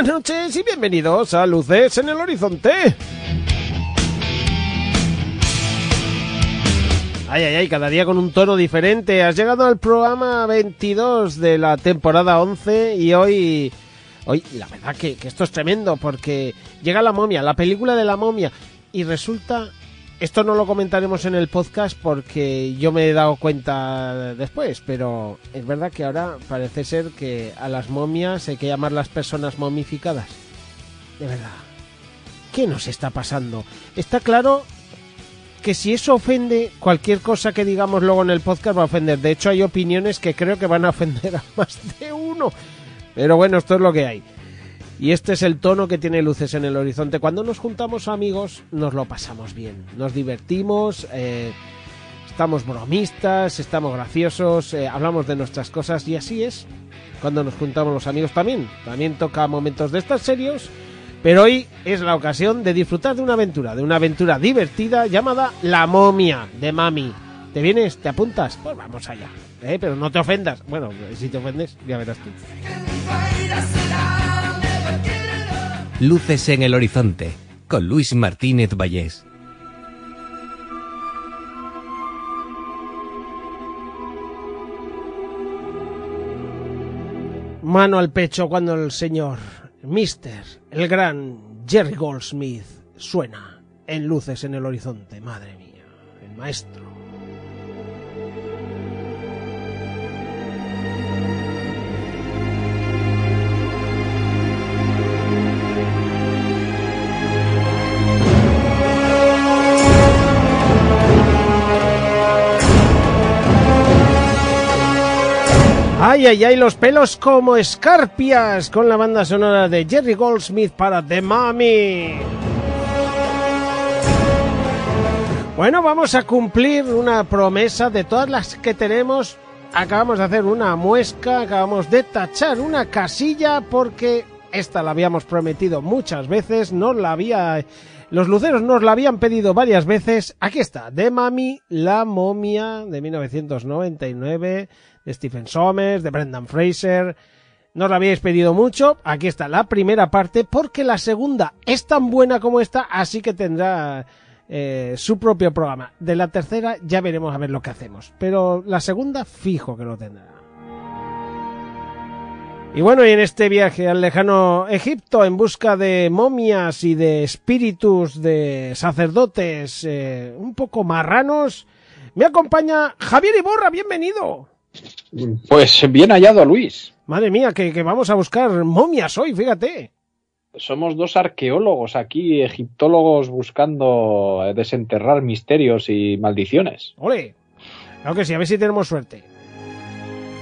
Buenas noches y bienvenidos a Luces en el Horizonte. Ay, ay, ay, cada día con un tono diferente. Has llegado al programa 22 de la temporada 11 y hoy... Hoy, la verdad que, que esto es tremendo porque llega la momia, la película de la momia y resulta... Esto no lo comentaremos en el podcast porque yo me he dado cuenta después, pero es verdad que ahora parece ser que a las momias hay que llamarlas personas momificadas. De verdad. ¿Qué nos está pasando? Está claro que si eso ofende, cualquier cosa que digamos luego en el podcast va a ofender. De hecho, hay opiniones que creo que van a ofender a más de uno. Pero bueno, esto es lo que hay. Y este es el tono que tiene luces en el horizonte. Cuando nos juntamos amigos, nos lo pasamos bien. Nos divertimos, eh, estamos bromistas, estamos graciosos, eh, hablamos de nuestras cosas y así es. Cuando nos juntamos los amigos también. También toca momentos de estos serios. Pero hoy es la ocasión de disfrutar de una aventura, de una aventura divertida llamada La momia de Mami. ¿Te vienes? ¿Te apuntas? Pues vamos allá. ¿eh? Pero no te ofendas. Bueno, si te ofendes, ya verás tú. Luces en el horizonte con Luis Martínez Vallés. Mano al pecho cuando el señor Mister, el gran Jerry Goldsmith, suena en luces en el horizonte. Madre mía, el maestro. Ay, ay, ay, los pelos como escarpias con la banda sonora de Jerry Goldsmith para The Mummy. Bueno, vamos a cumplir una promesa de todas las que tenemos. Acabamos de hacer una muesca, acabamos de tachar una casilla porque esta la habíamos prometido muchas veces, nos la había... Los luceros nos la habían pedido varias veces. Aquí está, The Mummy, la momia de 1999 de Stephen Sommers, de Brendan Fraser. No os la habíais pedido mucho. Aquí está la primera parte, porque la segunda es tan buena como esta, así que tendrá eh, su propio programa. De la tercera ya veremos a ver lo que hacemos. Pero la segunda, fijo que lo tendrá. Y bueno, y en este viaje al lejano Egipto en busca de momias y de espíritus de sacerdotes eh, un poco marranos, me acompaña Javier Iborra, bienvenido. Pues bien hallado, Luis. Madre mía, que, que, vamos a buscar momias hoy, fíjate. Somos dos arqueólogos aquí, egiptólogos, buscando desenterrar misterios y maldiciones. ¡Ole! Claro que sí, a ver si tenemos suerte.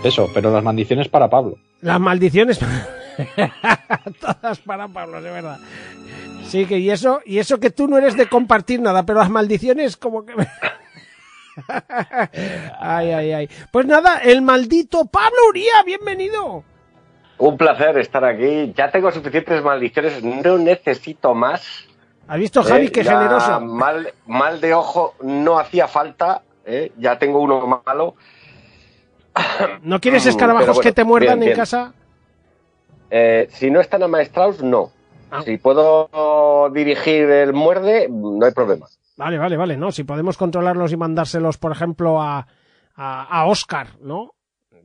Eso, pero las maldiciones para Pablo. Las maldiciones. Todas para Pablo, de verdad. Sí, que y eso, y eso que tú no eres de compartir nada, pero las maldiciones como que. ay, ay, ay. Pues nada, el maldito Pablo Uría, bienvenido. Un placer estar aquí. Ya tengo suficientes maldiciones, no necesito más. ¿Has visto, Javi, Eh, qué generoso? Mal, mal de ojo no hacía falta. ¿eh? ya tengo uno malo. ¿No quieres Mm, escarabajos bueno, que te muerdan bien, en casa? Eh, si no están amaestrados, no. Ah. Si puedo dirigir el muerde, no hay problema. Vale, vale, vale, no. Si podemos controlarlos y mandárselos, por ejemplo, a, a, a Oscar, ¿no?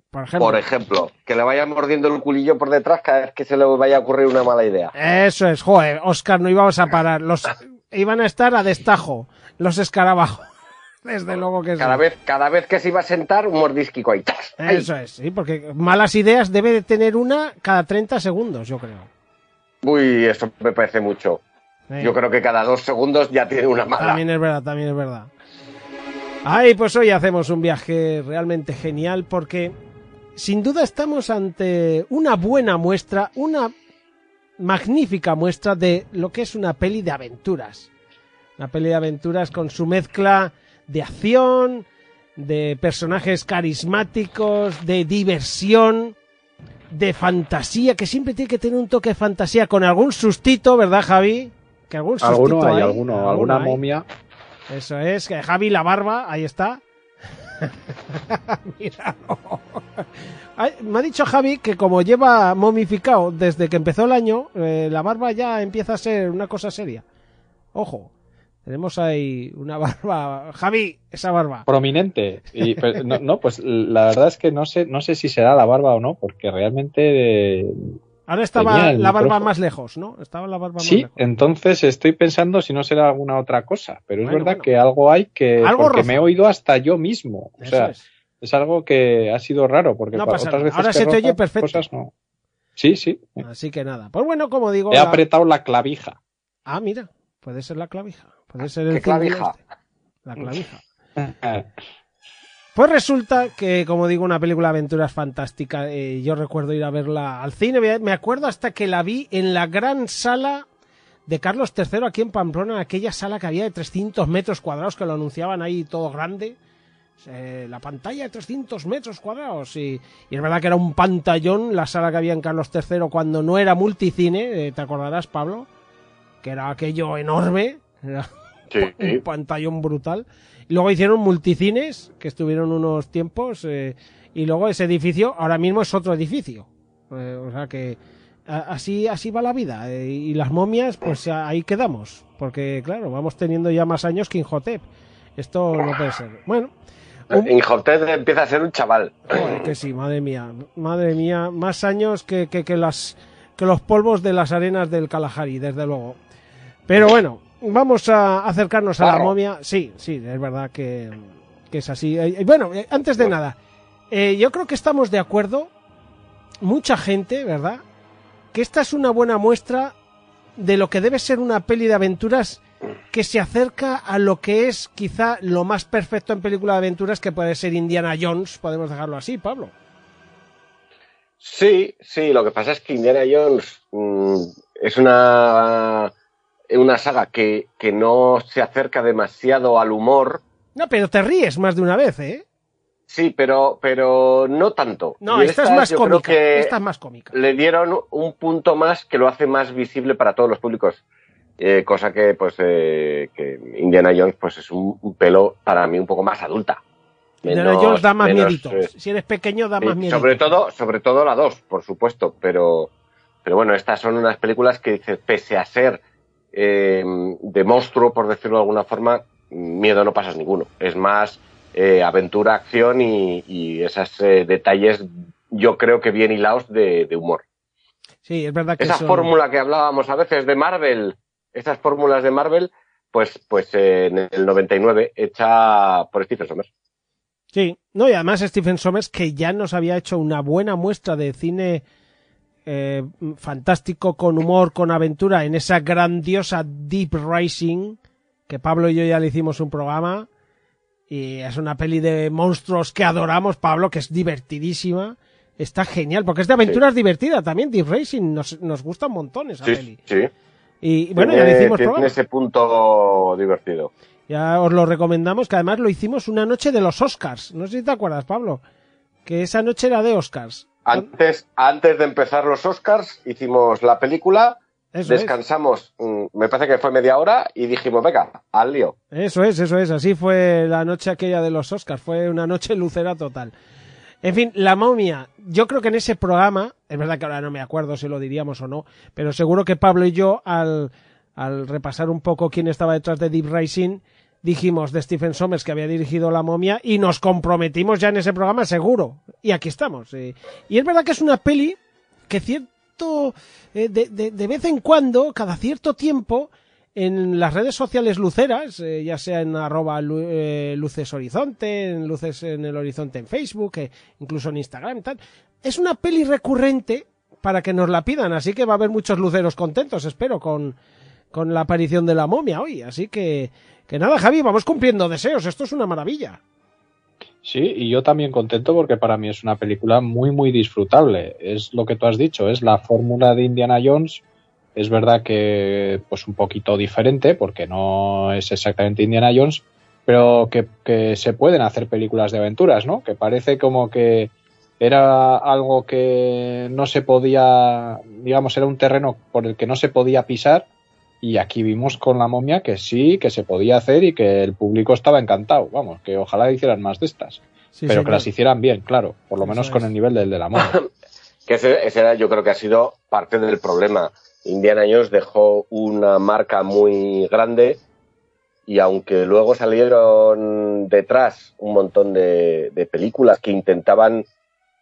Por ejemplo. Por ejemplo, que le vaya mordiendo el culillo por detrás cada vez que se le vaya a ocurrir una mala idea. Eso es, joder, Oscar, no íbamos a parar. Los iban a estar a destajo, los escarabajos. Desde luego que sí. Cada vez, cada vez que se iba a sentar, un mordisquico ahí. Eso es, sí, porque malas ideas debe de tener una cada 30 segundos, yo creo. Uy, eso me parece mucho. Sí. Yo creo que cada dos segundos ya tiene una mala. También es verdad, también es verdad. Ay, pues hoy hacemos un viaje realmente genial porque sin duda estamos ante una buena muestra, una magnífica muestra de lo que es una peli de aventuras. Una peli de aventuras con su mezcla de acción, de personajes carismáticos, de diversión, de fantasía, que siempre tiene que tener un toque de fantasía con algún sustito, ¿verdad, Javi? Que algún sustito Alguno hay, hay, alguno, alguna hay. momia. Eso es, que Javi la barba, ahí está. Ay, me ha dicho Javi que como lleva momificado desde que empezó el año, eh, la barba ya empieza a ser una cosa seria. Ojo, tenemos ahí una barba. Javi, esa barba. prominente. Y, pero, no, no, pues la verdad es que no sé, no sé si será la barba o no, porque realmente eh, Ahora estaba la barba más lejos, ¿no? Estaba la barba más sí. lejos. Entonces estoy pensando si no será alguna otra cosa, pero es verdad bueno. que algo hay que Algo porque me he oído hasta yo mismo. O Eso sea, es. es algo que ha sido raro porque No pa- pasa otras veces Ahora que se te oye perfecto. cosas no. Sí, sí. Así que nada. Pues bueno, como digo. He la- apretado la clavija. Ah, mira, puede ser la clavija. Puede ser el ¿Qué clavija? este. La clavija. Pues resulta que, como digo, una película de aventuras fantástica. eh, yo recuerdo ir a verla al cine. Me acuerdo hasta que la vi en la gran sala de Carlos III aquí en Pamplona, aquella sala que había de 300 metros cuadrados que lo anunciaban ahí todo grande. Eh, la pantalla de 300 metros cuadrados. Y, y es verdad que era un pantallón la sala que había en Carlos III cuando no era multicine. eh, ¿Te acordarás, Pablo? Que era aquello enorme. Era Sí, un pantallón brutal. Y luego hicieron multicines, que estuvieron unos tiempos, eh, y luego ese edificio ahora mismo es otro edificio. Eh, o sea que a- así, así va la vida. eh, y las momias, pues ahí quedamos. Porque, claro, vamos teniendo ya más años que Inhotep. Esto no puede ser. Bueno, un- Inhotep empieza a ser un chaval. Joder, que sí, madre mía, madre mía, más años que, que, que las que los polvos de las arenas del Kalahari, desde luego. Pero bueno, vamos a acercarnos a la momia. Sí, sí, es verdad que, que es así. Eh, eh, Bueno, eh, antes de nada, eh, yo creo que estamos de acuerdo, mucha gente, ¿verdad? Que esta es una buena muestra de lo que debe ser una peli de aventuras que se acerca a lo que es quizá lo más perfecto en película de aventuras que puede ser Indiana Jones, podemos dejarlo así, Pablo. Sí, sí, lo que pasa es que Indiana Jones mm, es una, una saga que, que no se acerca demasiado al humor. No, pero te ríes más de una vez, ¿eh? Sí, pero, pero no tanto. No, esta es más cómica. que Esta es más cómica. Le dieron un punto más que lo hace más visible para todos los públicos. Eh, cosa que, pues, eh, que Indiana Jones, pues, es un, un pelo para mí un poco más adulta. Indiana Jones da más menos, miedito. eh, Si eres pequeño, da Sí, más miedito. sobre todo, sobre todo la 2, por supuesto, pero, pero bueno, estas son unas películas que dices, pese a ser eh, de monstruo, por decirlo de alguna forma, miedo no pasas ninguno. Es más eh, aventura, acción y, y esos eh, detalles, yo creo que bien hilados de, de humor. Sí, es verdad que Esa son- fórmula que hablábamos a veces de Marvel, esas fórmulas de Marvel, pues, pues eh, en el 99, hecha por Stephen Sommers. Sí, no, y además Stephen Sommers, que ya nos había hecho una buena muestra de cine eh, fantástico, con humor, con aventura, en esa grandiosa Deep Rising, que Pablo y yo ya le hicimos un programa, y es una peli de monstruos que adoramos, Pablo, que es divertidísima. Está genial, porque es de aventuras divertida también, Deep Racing, nos, nos gusta un montón esa Sí, peli. sí. Y bueno, ya le hicimos tiene programa. ese punto divertido. Ya os lo recomendamos, que además lo hicimos una noche de los Oscars. No sé si te acuerdas, Pablo. Que esa noche era de Oscars. Antes, antes de empezar los Oscars, hicimos la película descansamos, mm, me parece que fue media hora y dijimos, venga, al lío. Eso es, eso es, así fue la noche aquella de los Oscars, fue una noche lucera total. En fin, la momia, yo creo que en ese programa, es verdad que ahora no me acuerdo si lo diríamos o no, pero seguro que Pablo y yo, al, al repasar un poco quién estaba detrás de Deep Rising, dijimos de Stephen Sommers que había dirigido La momia y nos comprometimos ya en ese programa seguro. Y aquí estamos. Eh. Y es verdad que es una peli que cierto, eh, de, de, vez en cuando, cada cierto tiempo, en las redes sociales luceras, eh, ya sea en arroba luces horizonte, en luces en el horizonte en Facebook, incluso en Instagram tal, es una peli recurrente para que nos la pidan, así que va a haber muchos luceros contentos, espero, con, con la aparición de la momia hoy, así que que nada, Javi, vamos cumpliendo deseos, esto es una maravilla. Sí, y yo también contento porque para mí es una película muy, muy disfrutable. Es lo que tú has dicho, es la fórmula de Indiana Jones. Es verdad que, pues, un poquito diferente, porque no es exactamente Indiana Jones, pero que, que se pueden hacer películas de aventuras, ¿no? Que parece como que era algo que no se podía, digamos, era un terreno por el que no se podía pisar y aquí vimos con la momia que sí, que se podía hacer y que el público estaba encantado. Vamos, que ojalá hicieran más de estas. pero que las hicieran bien, claro, por lo menos con el nivel del de la momia. que ese, era, yo creo que ha sido parte del problema. Indiana Jones dejó una marca muy grande y aunque luego salieron detrás un montón de, películas que intentaban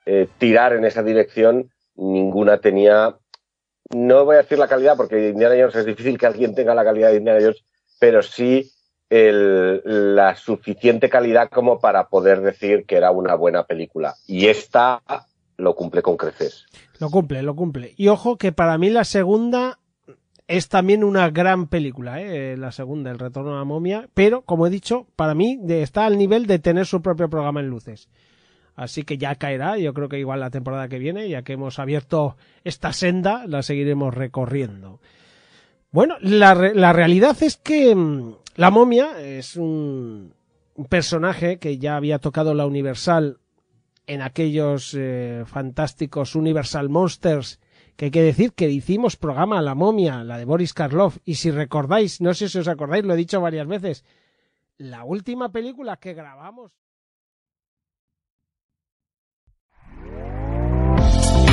eh, tirar en esa dirección, ninguna tenía no voy a decir la calidad porque Indiana Jones es difícil que alguien tenga la calidad de Indiana Jones, pero sí la suficiente calidad como para poder decir que era una buena película. Y esta lo cumple con creces. Lo cumple, lo cumple. Y ojo que para mí la segunda es también una gran película, ¿eh? la segunda, El Retorno a la Momia, pero como he dicho, para mí está al nivel de tener su propio programa en luces. Así que ya caerá, yo creo que igual la temporada que viene, ya que hemos abierto esta senda, la seguiremos recorriendo. Bueno, la, la realidad es que mm, la momia es un, personaje que ya había tocado la Universal en aquellos eh, fantásticos Universal Monsters, que hay que decir que hicimos programa La momia, la de Boris Karloff, y si recordáis, no sé si os acordáis, lo he dicho varias veces, la última película que grabamos